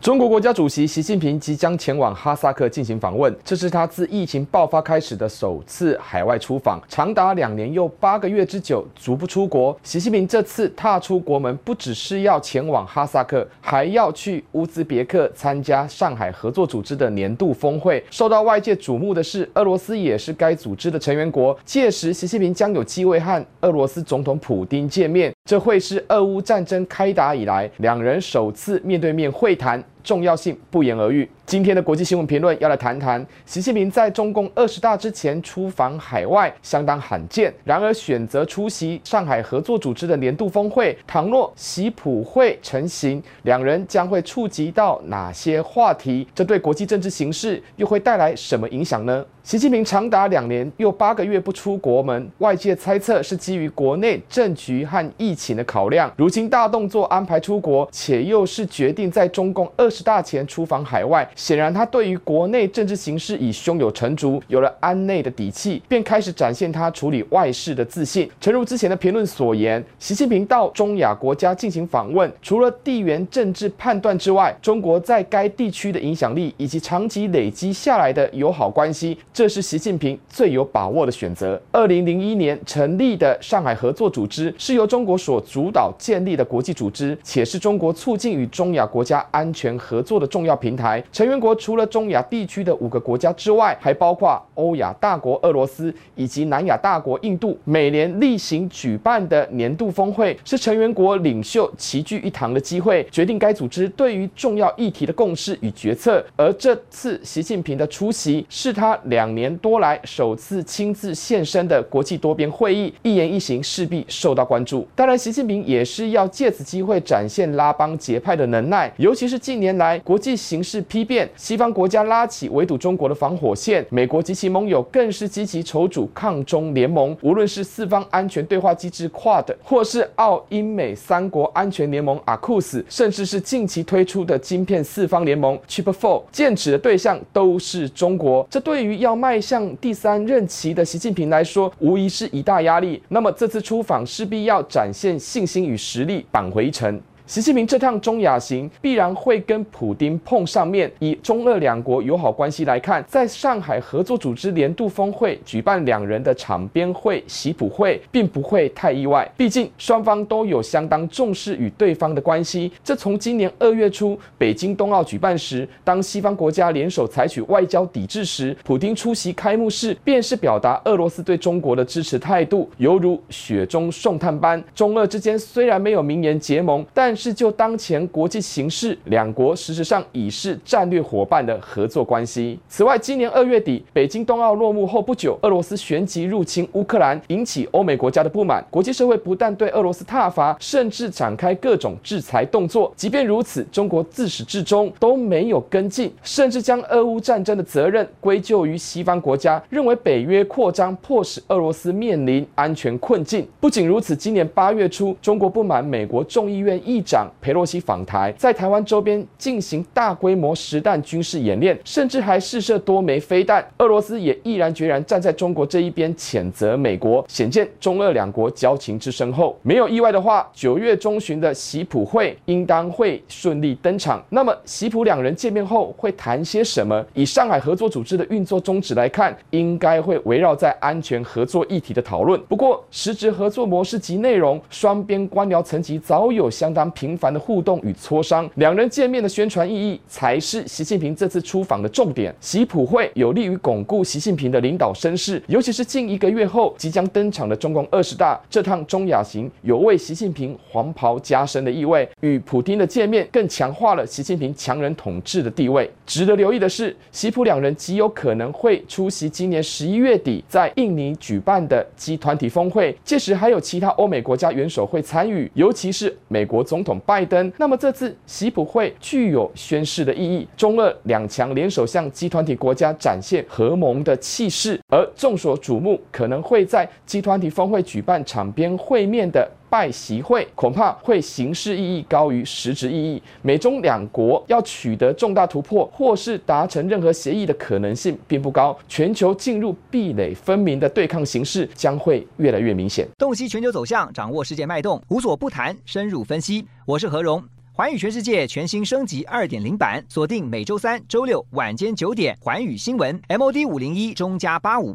中国国家主席习近平即将前往哈萨克进行访问，这是他自疫情爆发开始的首次海外出访，长达两年又八个月之久，足不出国。习近平这次踏出国门，不只是要前往哈萨克，还要去乌兹别克参加上海合作组织的年度峰会。受到外界瞩目的是，俄罗斯也是该组织的成员国，届时习近平将有机会和俄罗斯总统普丁见面，这会是俄乌战争开打以来两人首次面对面会谈。重要性不言而喻。今天的国际新闻评论要来谈谈，习近平在中共二十大之前出访海外，相当罕见。然而选择出席上海合作组织的年度峰会，倘若习普会成行，两人将会触及到哪些话题？这对国际政治形势又会带来什么影响呢？习近平长达两年又八个月不出国门，外界猜测是基于国内政局和疫情的考量。如今大动作安排出国，且又是决定在中共二十大前出访海外。显然，他对于国内政治形势已胸有成竹，有了安内的底气，便开始展现他处理外事的自信。诚如之前的评论所言，习近平到中亚国家进行访问，除了地缘政治判断之外，中国在该地区的影响力以及长期累积下来的友好关系，这是习近平最有把握的选择。二零零一年成立的上海合作组织是由中国所主导建立的国际组织，且是中国促进与中亚国家安全合作的重要平台。成员国除了中亚地区的五个国家之外，还包括欧亚大国俄罗斯以及南亚大国印度。每年例行举办的年度峰会，是成员国领袖齐聚一堂的机会，决定该组织对于重要议题的共识与决策。而这次习近平的出席，是他两年多来首次亲自现身的国际多边会议，一言一行势必受到关注。当然，习近平也是要借此机会展现拉帮结派的能耐，尤其是近年来国际形势批变。西方国家拉起围堵中国的防火线，美国及其盟友更是积极筹组抗中联盟。无论是四方安全对话机制 QUAD，或是澳英美三国安全联盟 AUKUS，甚至是近期推出的晶片四方联盟 Chip Four，剑指的对象都是中国。这对于要迈向第三任期的习近平来说，无疑是一大压力。那么这次出访势必要展现信心与实力，扳回一城。习近平这趟中亚行必然会跟普丁碰上面。以中俄两国友好关系来看，在上海合作组织年度峰会举办两人的场边会习普会，并不会太意外。毕竟双方都有相当重视与对方的关系。这从今年二月初北京冬奥举办时，当西方国家联手采取外交抵制时，普丁出席开幕式，便是表达俄罗斯对中国的支持态度，犹如雪中送炭般。中俄之间虽然没有明言结盟，但是就当前国际形势，两国事实上已是战略伙伴的合作关系。此外，今年二月底，北京冬奥落幕后不久，俄罗斯旋即入侵乌克兰，引起欧美国家的不满。国际社会不但对俄罗斯挞伐，甚至展开各种制裁动作。即便如此，中国自始至终都没有跟进，甚至将俄乌战争的责任归咎于西方国家，认为北约扩张迫使俄罗斯面临安全困境。不仅如此，今年八月初，中国不满美国众议院议长裴洛西访台，在台湾周边进行大规模实弹军事演练，甚至还试射多枚飞弹。俄罗斯也毅然决然站在中国这一边，谴责美国，显见中俄两国交情之深厚。没有意外的话，九月中旬的习普会应当会顺利登场。那么，习普两人见面后会谈些什么？以上海合作组织的运作宗旨来看，应该会围绕在安全合作议题的讨论。不过，实质合作模式及内容，双边官僚层级早有相当频繁的互动与磋商，两人见面的宣传意义才是习近平这次出访的重点。习普会有利于巩固习近平的领导声势，尤其是近一个月后即将登场的中共二十大，这趟中亚行有为习近平黄袍加身的意味。与普京的见面更强化了习近平强人统治的地位。值得留意的是，习普两人极有可能会出席今年十一月底在印尼举办的 G 团体峰会，届时还有其他欧美国家元首会参与，尤其是美国总总统拜登。那么这次习普会具有宣誓的意义，中俄两强联手向集团体国家展现合盟的气势，而众所瞩目可能会在集团体峰会举办场边会面的。拜习会，恐怕会形式意义高于实质意义。美中两国要取得重大突破，或是达成任何协议的可能性并不高。全球进入壁垒分明的对抗形势将会越来越明显。洞悉全球走向，掌握世界脉动，无所不谈，深入分析。我是何荣。环宇全世界全新升级二点零版，锁定每周三、周六晚间九点，环宇新闻 MOD 五零一中加八五